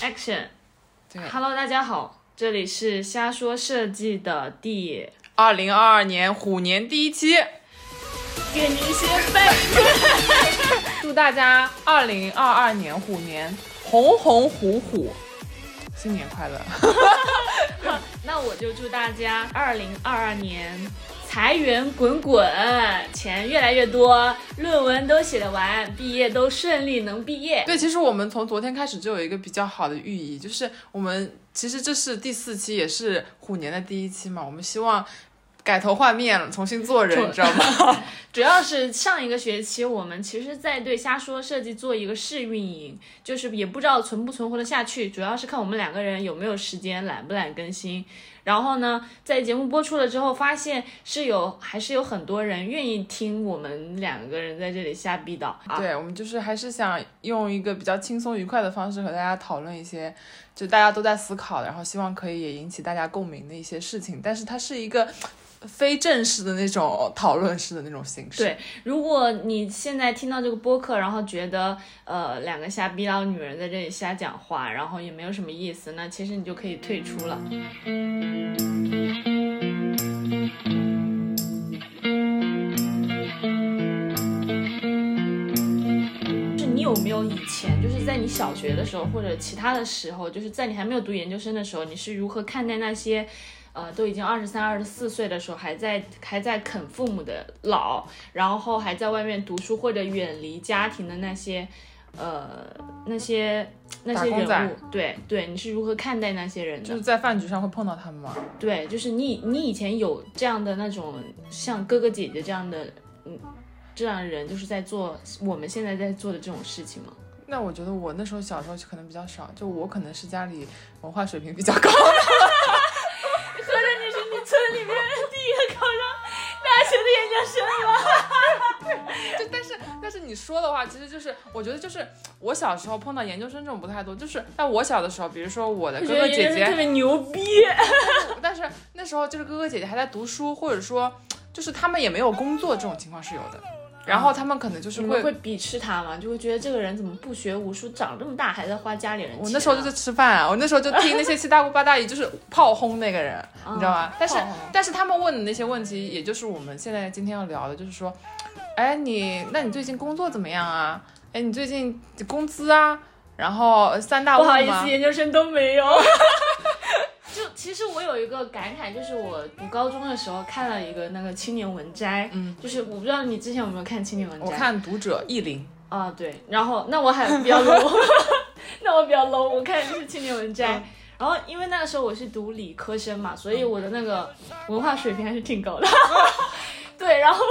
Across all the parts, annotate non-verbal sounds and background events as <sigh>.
Action！对。Hello，大家好，这里是瞎说设计的第二零二二年虎年第一期，给您先拜祝大家二零二二年虎年红红虎虎，新年快乐！<laughs> 那我就祝大家二零二二年财源滚滚，钱越来越多，论文都写得完，毕业都顺利能毕业。对，其实我们从昨天开始就有一个比较好的寓意，就是我们其实这是第四期，也是虎年的第一期嘛，我们希望改头换面了，重新做人，你知道吗？<laughs> 主要是上一个学期我们其实在对瞎说设计做一个试运营，就是也不知道存不存活得下去，主要是看我们两个人有没有时间，懒不懒更新。然后呢，在节目播出了之后，发现是有还是有很多人愿意听我们两个人在这里瞎逼叨啊。对，我们就是还是想用一个比较轻松愉快的方式和大家讨论一些，就大家都在思考，然后希望可以也引起大家共鸣的一些事情，但是它是一个非正式的那种讨论式的那种形式。对，如果你现在听到这个播客，然后觉得呃两个瞎逼叨女人在这里瞎讲话，然后也没有什么意思，那其实你就可以退出了。以前，就是在你小学的时候，或者其他的时候，就是在你还没有读研究生的时候，你是如何看待那些，呃，都已经二十三、二十四岁的时候，还在还在啃父母的老，然后还在外面读书或者远离家庭的那些，呃，那些那些人物？对对，你是如何看待那些人的？就是在饭局上会碰到他们吗？对，就是你，你以前有这样的那种像哥哥姐姐这样的，嗯，这样的人，就是在做我们现在在做的这种事情吗？那我觉得我那时候小时候可能比较少，就我可能是家里文化水平比较高的。<laughs> 合着你是你村里面第一个考上大学的研究生吗？就但是但是你说的话，其实就是我觉得就是我小时候碰到研究生这种不太多，就是在我小的时候，比如说我的哥哥姐姐，特别牛逼。<laughs> 但是那时候就是哥哥姐姐还在读书，或者说就是他们也没有工作，这种情况是有的。然后他们可能就是会，们会鄙视他嘛？就会觉得这个人怎么不学无术，长这么大还在花家里人钱啊、我那时候就在吃饭啊，我那时候就听那些七大姑八大姨就是炮轰那个人，<laughs> 你知道吗？但是但是他们问的那些问题，也就是我们现在今天要聊的，就是说，哎，你那你最近工作怎么样啊？哎，你最近工资啊？然后三大问不好意思，？<laughs> 研究生都没有。就其实我有一个感慨，就是我读高中的时候看了一个那个《青年文摘》，嗯，就是我不知道你之前有没有看《青年文摘》。我看读者意林，啊，对，然后那我还比较 low，<laughs> 那我比较 low，我看的是《青年文摘》嗯。然后因为那个时候我是读理科生嘛，所以我的那个文化水平还是挺高的。<laughs> 对，然后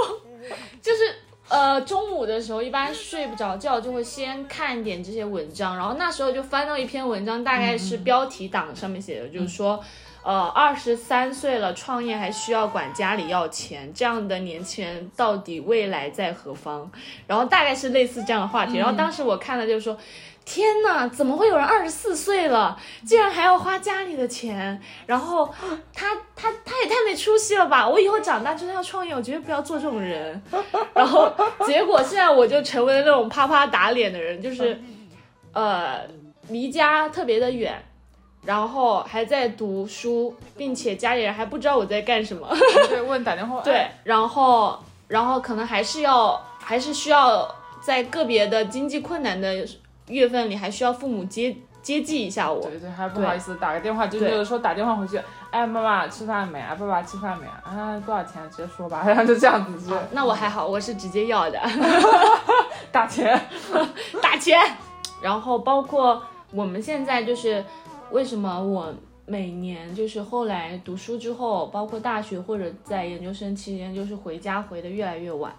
就是呃中午的时候一般睡不着觉，就会先看一点这些文章，然后那时候就翻到一篇文章，大概是标题党上面写的，就是说。呃，二十三岁了，创业还需要管家里要钱，这样的年轻人到底未来在何方？然后大概是类似这样的话题。然后当时我看了，就是说，天哪，怎么会有人二十四岁了，竟然还要花家里的钱？然后他他他也太没出息了吧！我以后长大就算要创业，我绝对不要做这种人。然后结果现在我就成为了那种啪啪打脸的人，就是呃离家特别的远。然后还在读书，并且家里人还不知道我在干什么。对，<laughs> 问打电话，对哎，，然后然后可能还是要还是需要在个别的经济困难的月份里，还需要父母接接济一下我。对对，还不好意思打个电话，就是说打电话回去，哎，妈妈吃饭没啊？爸爸吃饭没啊？啊，多少钱？直接说吧，然 <laughs> 后就这样子就那我还好，我是直接要的 <laughs> 打钱。<laughs> 打钱。然后包括我们现在就是为什么我每年就是后来读书之后，包括大学或者在研究生期间，就是回家回的越来越晚，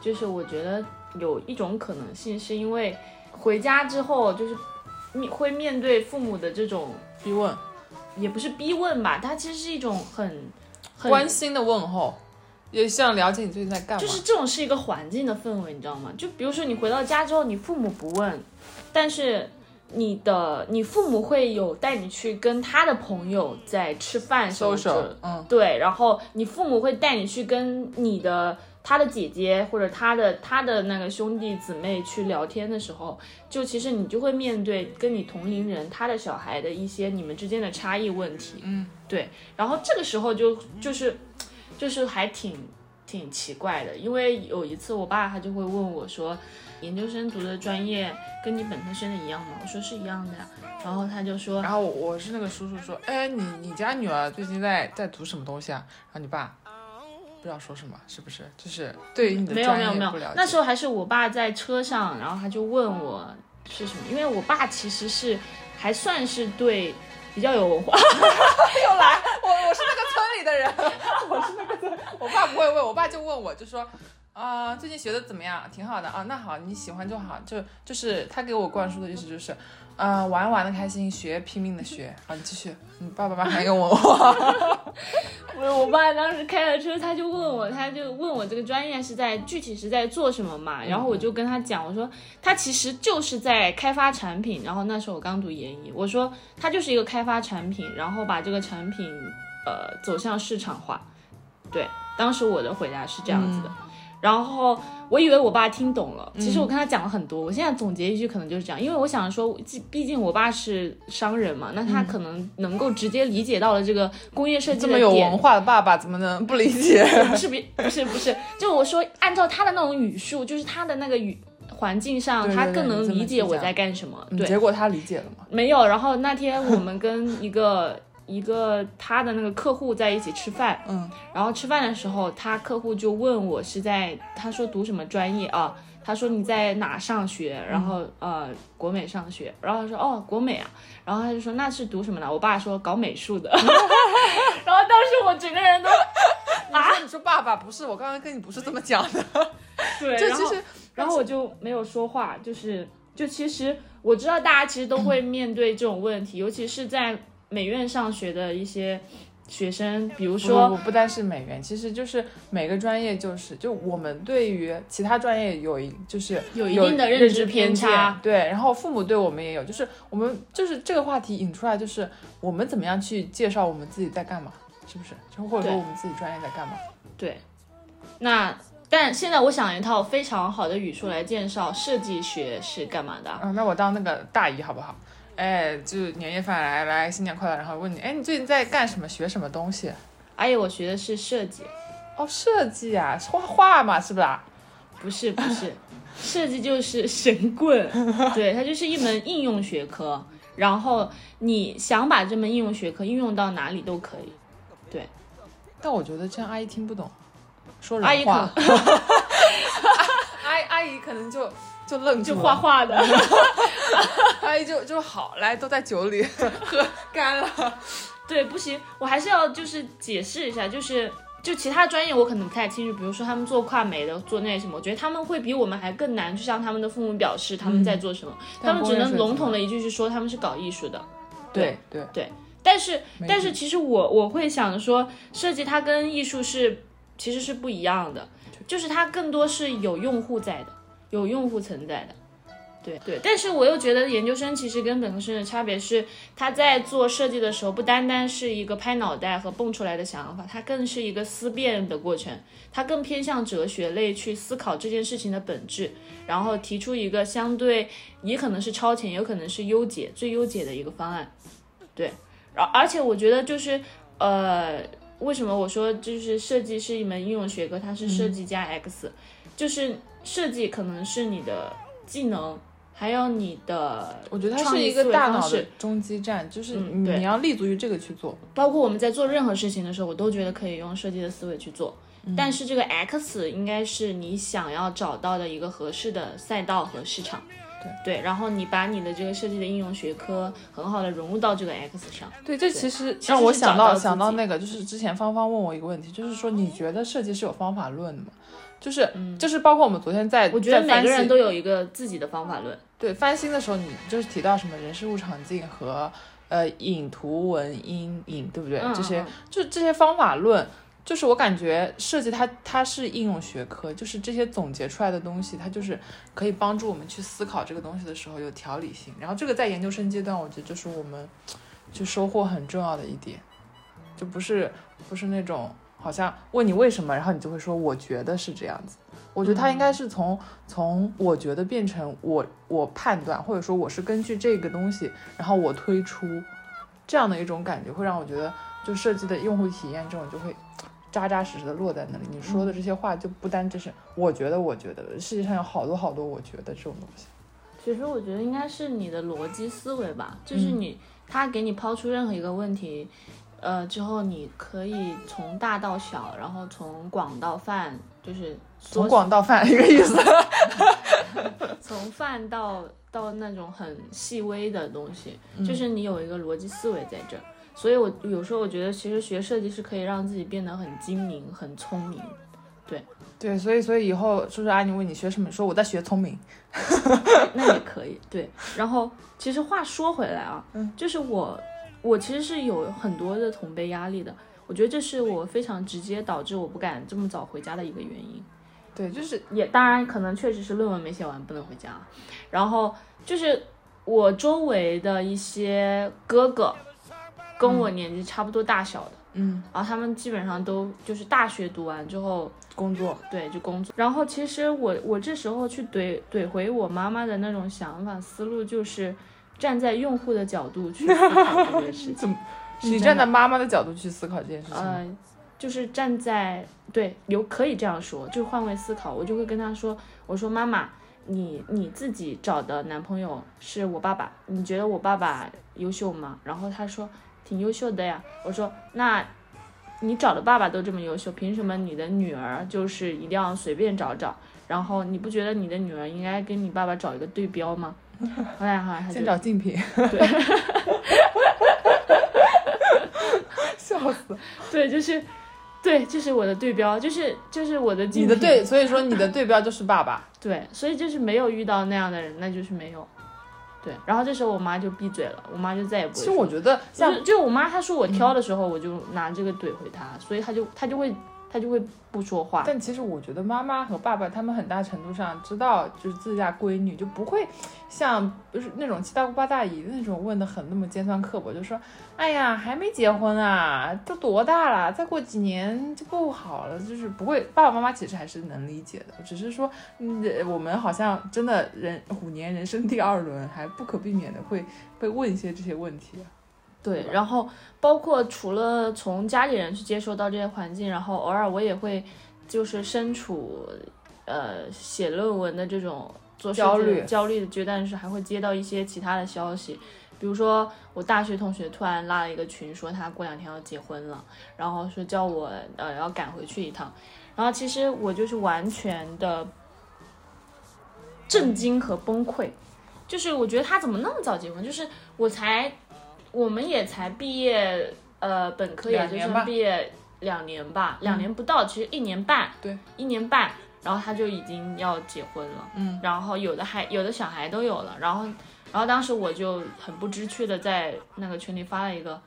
就是我觉得有一种可能性是因为回家之后就是面会面对父母的这种逼问，也不是逼问吧，它其实是一种很很关心的问候，也想了解你最近在干嘛。就是这种是一个环境的氛围，你知道吗？就比如说你回到家之后，你父母不问，但是你的你父母会有带你去跟他的朋友在吃饭什么 social，的嗯，对，然后你父母会带你去跟你的他的姐姐或者他的他的那个兄弟姊妹去聊天的时候，就其实你就会面对跟你同龄人他的小孩的一些你们之间的差异问题。嗯，对。然后这个时候就就是就是还挺挺奇怪的，因为有一次我爸他就会问我说，研究生读的专业跟你本科生的一样吗？我说是一样的呀。然后他就说，然后我是那个叔叔说，哎，你你家女儿最近在在读什么东西啊？然后你爸不知道说什么，是不是？就是对于你的没有没有没有那时候还是我爸在车上，然后他就问我是什么，因为我爸其实是还算是对比较有文化，<laughs> 又来，我我是那个村里的人，<laughs> 我是那个村，我爸不会问，我爸就问我，就说。啊、最近学的怎么样？挺好的啊，那好，你喜欢就好，就就是他给我灌输的意思就是，呃，玩玩的开心，学拼命的学。<laughs> 好，你继续，你爸爸妈妈还跟我我，<laughs> 我我爸当时开了车，他就问我，他就问我这个专业是在具体是在做什么嘛？然后我就跟他讲，我说他其实就是在开发产品。然后那时候我刚读研一，我说他就是一个开发产品，然后把这个产品呃走向市场化。对，当时我的回答是这样子的。然后我以为我爸听懂了，其实我跟他讲了很多。我现在总结一句，可能就是这样，因为我想说，毕毕竟我爸是商人嘛，那他可能能够直接理解到了这个工业设计这么有文化的爸爸怎么能不理解？不是不不是不是，就我说按照他的那种语速，就是他的那个语环境上，对对他更能理解我在干什么。对，嗯结果他理解了吗？没有。然后那天我们跟一个一个他的那个客户在一起吃饭，嗯，然后吃饭的时候，他客户就问我是在，他说读什么专业啊？他说你在哪上学？然后呃国美上学，然后他说哦国美啊，然后他就说那是读什么的？我爸说搞美术的，<laughs> 然后当时我整个人都 <laughs> 啊，你说爸爸不是，我刚刚跟你不是这么讲的，<laughs> 对，就其实然后我就没有说话，就是就其实我知道大家其实都会面对这种问题，尤其是在美院上学的一些学生，比如说不不单是美院，其实就是每个专业就是，就我们对于其他专业有一就是有一定的认认知偏差对，然后父母对我们也有，就是我们就是这个话题引出来，就是我们怎么样去介绍我们自己在干嘛，是不是？就或者说我们自己专业在干嘛？对，那但现在我想一套非常好的语术来介绍设计学是干嘛的啊。嗯，那我当那个大姨好不好？哎，就年夜饭来来，新年快乐，然后问你，哎，你最近在干什么？学什么东西？阿姨，我学的是设计，哦，设计啊，画画嘛，是不是啊？不是不是，<laughs> 设计就是神棍，<laughs> 对，它就是一门应用学科。然后你想把这门应用学科应用到哪里都可以。对但我觉得这样阿姨听不懂，说人阿姨可话，<laughs> 阿姨阿姨可能就就愣住，就画画的，阿 <laughs> 姨就就好，来都在酒里 <laughs> 喝干了。对，不行，我还是要就是解释一下，就是就其他专业我可能不太清楚，比如说他们做跨媒的，做那什么，我觉得他们会比我们还更难去向他们的父母表示他们在做什么，他们只能笼统的一句是说他们是搞艺术的。对对。对，但是但是其实我我会想说，设计它跟艺术是其实是不一样的，就是它更多是有用户在的，有用户存在的。对对，但是我又觉得研究生其实跟本科生的差别是，他在做设计的时候，不单单是一个拍脑袋和蹦出来的想法，他更是一个思辨的过程，他更偏向哲学类去思考这件事情的本质，然后提出一个相对也可能是超前，有可能是优解最优解的一个方案。对，而而且我觉得就是呃，为什么我说就是设计是一门应用学科，它是设计加 X，、就是设计可能是你的技能，还有你的我觉得它是一个大脑的中基站，就是你要立足于这个去做。包括我们在做任何事情的时候，我都觉得可以用设计的思维去做。但是这个 X 应该是你想要找到的一个合适的赛道和市场。对对，然后你把你的这个设计的应用学科很好的融入到这个 X 上。对，这其实实让我想到想到那个，就是之前芳芳问我一个问题，就是说你觉得设计是有方法论的吗？就是、就是包括我们昨天在嗯我觉得每个人都有一个自己的方法论。对翻新的时候，你就是提到什么人事物场景和呃影图文音影，对不对？嗯这些就这些方法论，就是我感觉设计它它是应用学科，就是这些总结出来的东西，它就是可以帮助我们去思考这个东西的时候有条理性。然后这个在研究生阶段，我觉得就是我们就收获很重要的一点，就不是不是那种好像问你为什么，然后你就会说我觉得是这样子。我觉得他应该是从从我觉得变成我我判断，或者说我是根据这个东西，然后我推出这样的一种感觉，会让我觉得就设计的用户体验这种就会扎扎实实的落在那里。你说的这些话就不单只是我觉得，我觉得世界上有好多好多我觉得这种东西。其实我觉得应该是你的逻辑思维吧，就是你他给你抛出任何一个问题，呃之后你可以从大到小，然后从广到泛，就是从广到泛一个意思。<laughs> 从泛到到那种很细微的东西，就是你有一个逻辑思维在这儿。所以我有时候我觉得，其实学设计是可以让自己变得很精明、很聪明。对对，所以所以以后叔叔阿姨问你学什么，你说我在学聪明，<laughs> 那也可以。对，然后其实话说回来啊，嗯，就是我我其实是有很多的同辈压力的，我觉得这是我非常直接导致我不敢这么早回家的一个原因。对，就是也当然可能确实是论文没写完不能回家，然后就是我周围的一些哥哥，跟我年纪差不多大小的，嗯，然后他们基本上都就是大学读完之后工作，对，就工作。然后其实我我这时候去怼怼回我妈妈的那种想法思路，就是站在用户的角度去 <laughs> 思考这件事情。怎么？你站在妈妈的角度去思考这件事情？呃，就是站在对，有可以这样说，就换位思考，我就会跟他说，我说妈妈，你你自己找的男朋友是我爸爸，你觉得我爸爸优秀吗？然后他说挺优秀的呀。我说那你找的爸爸都这么优秀，凭什么你的女儿就是一定要随便找找？然后你不觉得你的女儿应该跟你爸爸找一个对标吗？后来好像他就先找竞品，对。笑死！对，就是，对，就是我的对标，就是就是我的竞品你的对，所以说你的对标就是爸爸。对，所以就是没有遇到那样的人，那就是没有。对，然后这时候我妈就闭嘴了，我妈就再也不会。其实我觉得就就我妈她说我挑的时候，我就拿这个怼回她，所以她就她就会她就会不说话。但其实我觉得妈妈和爸爸他们很大程度上知道，就是自家闺女就不会像不是那种七大姑八大姨那种问的很那么尖酸刻薄，就说，哎呀还没结婚啊，都多大了，再过几年就不好了，就是不会。爸爸妈妈其实还是能理解的，只是说，嗯，我们好像真的人虎年人生第二轮，还不可避免的会会问一些这些问题。对，然后包括除了从家里人去接收到这些环境，然后偶尔我也会就是身处呃写论文的这种做焦虑焦虑的阶段时，还会接到一些其他的消息，比如说我大学同学突然拉了一个群，说他过两天要结婚了，然后说叫我呃要赶回去一趟，然后其实我就是完全的震惊和崩溃，就是我觉得他怎么那么早结婚，就是我才。我们也才毕业，呃，本科也就是两年吧毕业两年吧，两年不到，其实一年半，对，一年半，然后他就已经要结婚了，嗯，然后有的还有的小孩都有了，然后，然后当时我就很不知趣的在那个群里发了一个，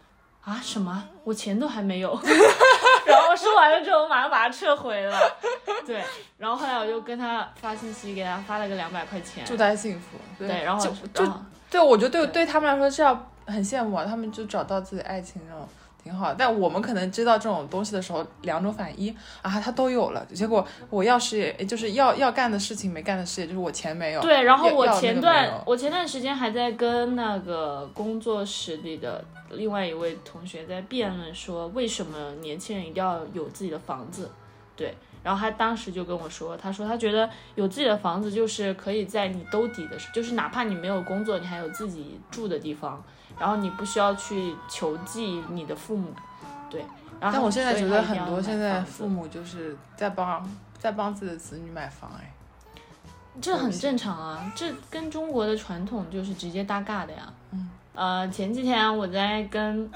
啊什么，我钱都还没有，<laughs> 然后说完了之后，我马上把它撤回了，对，然后后来我就跟他发信息，给他发了个两百块钱，祝他幸福。对，然后就然后对，我觉得对对。对他们来说是要很羡慕啊，他们就找到自己爱情那种挺好。但我们可能知道这种东西的时候，两种反应啊，他都有了，结果我要事业，就是要要干的事情没干的事业，就是我钱没有。对，然后我前段我前段时间还在跟那个工作室里的另外一位同学在辩论说，为什么年轻人一定要有自己的房子？对，然后他当时就跟我说，他说他觉得有自己的房子就是可以在你兜底的时，就是哪怕你没有工作，你还有自己住的地方，然后你不需要去求济你的父母。对，然后但我现在觉得很多现在父母就是在帮在帮自己的子女买房，哎，这很正常啊，这跟中国的传统就是直接搭嘎的呀。嗯，呃，前几天我在跟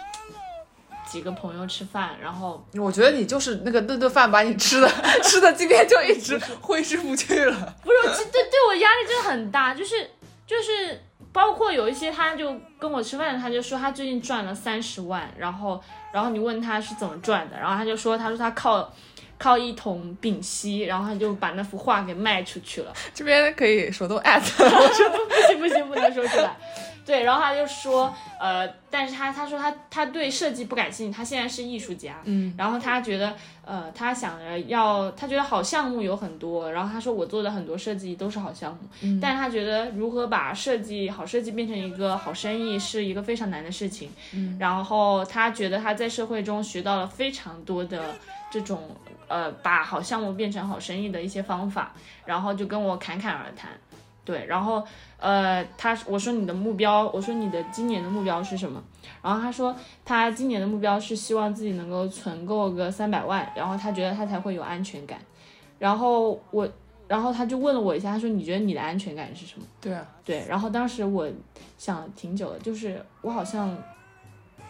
几个朋友吃饭，然后我觉得你就是那个那顿饭把你吃的 <laughs> 吃的，今天就一直挥之不去了。不是，这对对我压力真的很大，就是就是包括有一些他就跟我吃饭，他就说他最近赚了三十万，然后然后你问他是怎么赚的，然后他就说他说他靠靠一桶丙烯，然后他就把那幅画给卖出去了。这边可以手动艾特，我说不行不行，不能说出来。对，然后他就说，呃，但是他他说他他对设计不感兴趣，他现在是艺术家，嗯，然后他觉得，呃，他想着要，他觉得好项目有很多，然后他说我做的很多设计都是好项目，嗯。但是他觉得如何把设计好设计变成一个好生意是一个非常难的事情，嗯，然后他觉得他在社会中学到了非常多的这种呃把好项目变成好生意的一些方法，然后就跟我侃侃而谈，对，然后呃他我说你的目标，我说你的今年的目标是什么？然后他说他今年的目标是希望自己能够存够个三百万，然后他觉得他才会有安全感。然后我，然后他就问了我一下，他说你觉得你的安全感是什么？对啊，对，然后当时我想了挺久的，就是我好像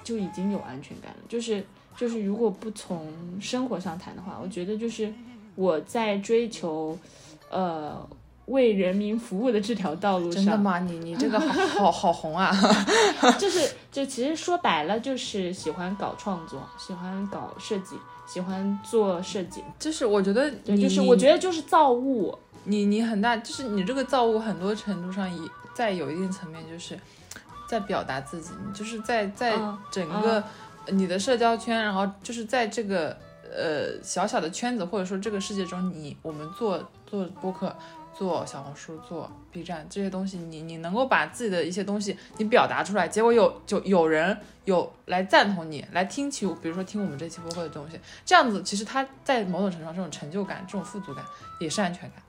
就已经有安全感了，就是就是如果不从生活上谈的话，我觉得就是我在追求呃为人民服务的这条道路上，真的吗？你你这个好好好红啊！<laughs> 就是就其实说白了就是喜欢搞创作，喜欢搞设计，喜欢做设计，就是我觉得，你就是我觉得就是造物，你你很大，就是你这个造物很多程度上也在有一定层面，就是在表达自己，你就是在在嗯整个你的社交圈，然后就是在这个呃小小的圈子，或者说这个世界中，你我们做做播客。做小红书、做 B 站这些东西，你你能够把自己的一些东西你表达出来，结果有就有人有来赞同你，来听起，比如说听我们这期播客的东西，这样子其实他在某种程度上这种成就感、这种富足感也是安全感。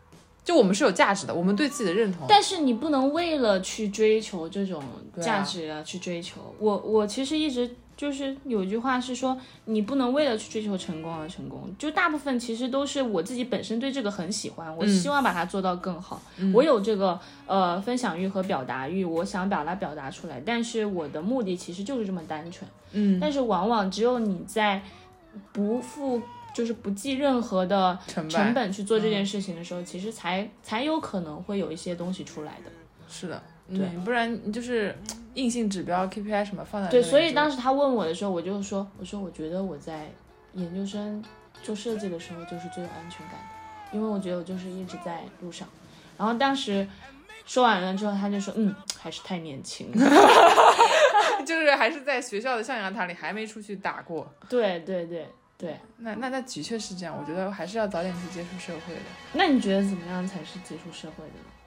就我们是有价值的，我们对自己的认同。但是你不能为了去追求这种价值啊去追求。我我其实一直就是有一句话是说，你不能为了去追求成功而成功。就大部分其实都是我自己本身对这个很喜欢，我嗯希望把它做到更好。我有这个呃分享欲和表达欲，我想把它表达出来，但是我的目的其实就是这么单纯。嗯，但是往往只有你在不付。就是不计任何的成本去做这件事情的时候，其实才才有可能会有一些东西出来的。是的，对嗯，不然你就是硬性指标 KPI 什么放在对，所以当时他问我的时候，我就说，我说我觉得我在研究生做设计的时候就是最有安全感的，因为我觉得我就是一直在路上。然后当时说完了之后，他就说，嗯，还是太年轻了。<laughs> 就是还是在学校的象牙塔里还没出去打过。对对对对，那那那的确是这样，我觉得还是要早点去接触社会的。那你觉得怎么样才是接触社会的呢？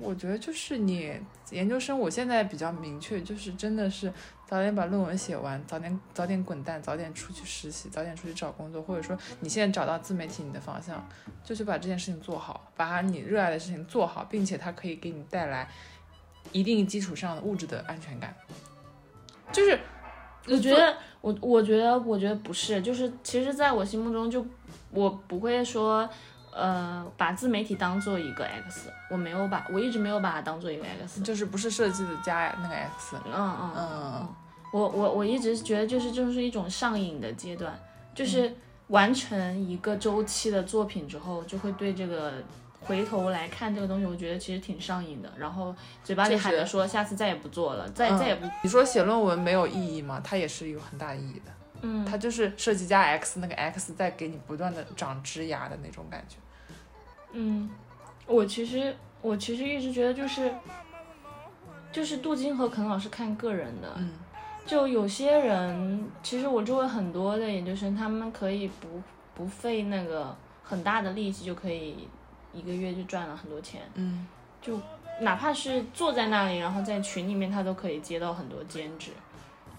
我觉得就是你研究生，我现在比较明确，就是真的是早点把论文写完，早点早点滚蛋，早点出去实习，早点出去找工作，或者说你现在找到自媒体你的方向，就是把这件事情做好，把你热爱的事情做好，并且它可以给你带来一定基础上的物质的安全感。就是我觉得，我我觉得，我觉得不是，就是其实在我心目中就，我不会说，呃，把自媒体当做一个 X，我没有把，我一直没有把它当做一个 X。就是不是设计的加那个 X，嗯嗯嗯，我我我一直觉得就是就是一种上瘾的阶段，就是完成一个周期的作品之后，就会对这个回头来看这个东西，我觉得其实挺上瘾的。然后嘴巴里喊着说下次再也不做了，再、嗯再也不，你说写论文没有意义吗？它也是有很大意义的。嗯，它就是设计加 X，那个 X 在给你不断的长枝芽的那种感觉。嗯，我其实我其实一直觉得就是就是镀金和肯老师看个人的，嗯。就有些人，其实我周围很多的研究生，他们可以不不费那个很大的力气就可以一个月就赚了很多钱，嗯。就哪怕是坐在那里，然后在群里面，他都可以接到很多兼职，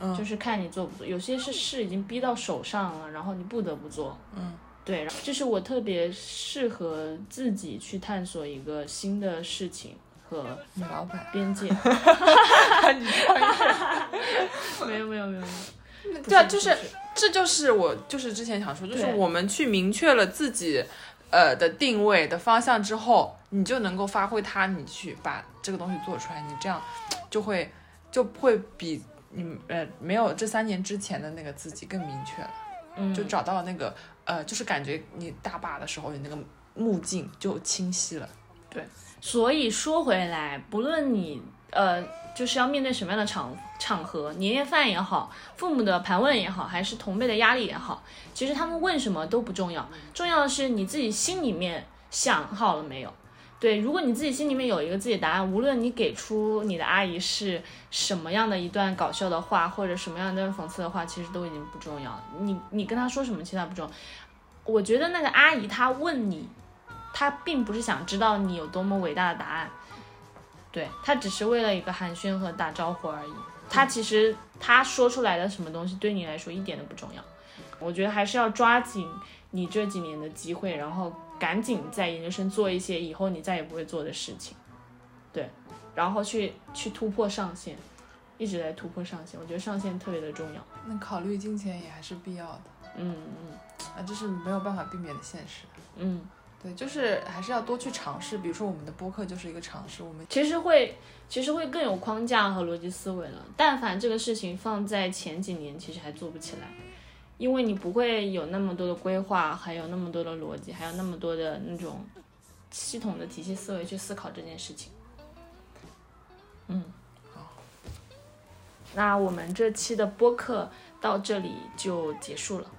嗯就是看你做不做。有些是事已经逼到手上了，然后你不得不做。嗯，对，然后这是我特别适合自己去探索一个新的事情和你老板，边界。<laughs> <laughs> 你创业，没有没有没有没有，对啊，就是这就是我就是之前想说，就是我们去明确了自己呃的定位的方向之后，你就能够发挥它，你去把这个东西做出来，你这样就会就会比你呃没有这三年之前的那个自己更明确了。嗯，就找到了那个呃，就是感觉你大坝的时候，你那个目镜就清晰了。对所以说回来，不论你呃就是要面对什么样的场场合，年夜饭也好，父母的盘问也好，还是同辈的压力也好，其实他们问什么都不重要，重要的是你自己心里面想好了没有。对，如果你自己心里面有一个自己的答案，无论你给出你的阿姨是什么样的一段搞笑的话，或者什么样的讽刺的话，其实都已经不重要了。你你跟她说什么，其他不重要。我觉得那个阿姨她问你，她并不是想知道你有多么伟大的答案，对她只是为了一个寒暄和打招呼而已。她其实她说出来的什么东西对你来说一点都不重要。我觉得还是要抓紧你这几年的机会，然后。赶紧在研究生做一些以后你再也不会做的事情，对，然后去去突破上限，一直在突破上限。我觉得上限特别的重要。那考虑金钱也还是必要的。嗯嗯，啊，这是没有办法避免的现实。嗯，对，就是还是要多去尝试。比如说我们的播客就是一个尝试。我们其实会其实会更有框架和逻辑思维了。但凡这个事情放在前几年，其实还做不起来。因为你不会有那么多的规划，还有那么多的逻辑，还有那么多的那种系统的体系思维去思考这件事情。嗯，好，那我们这期的播客到这里就结束了。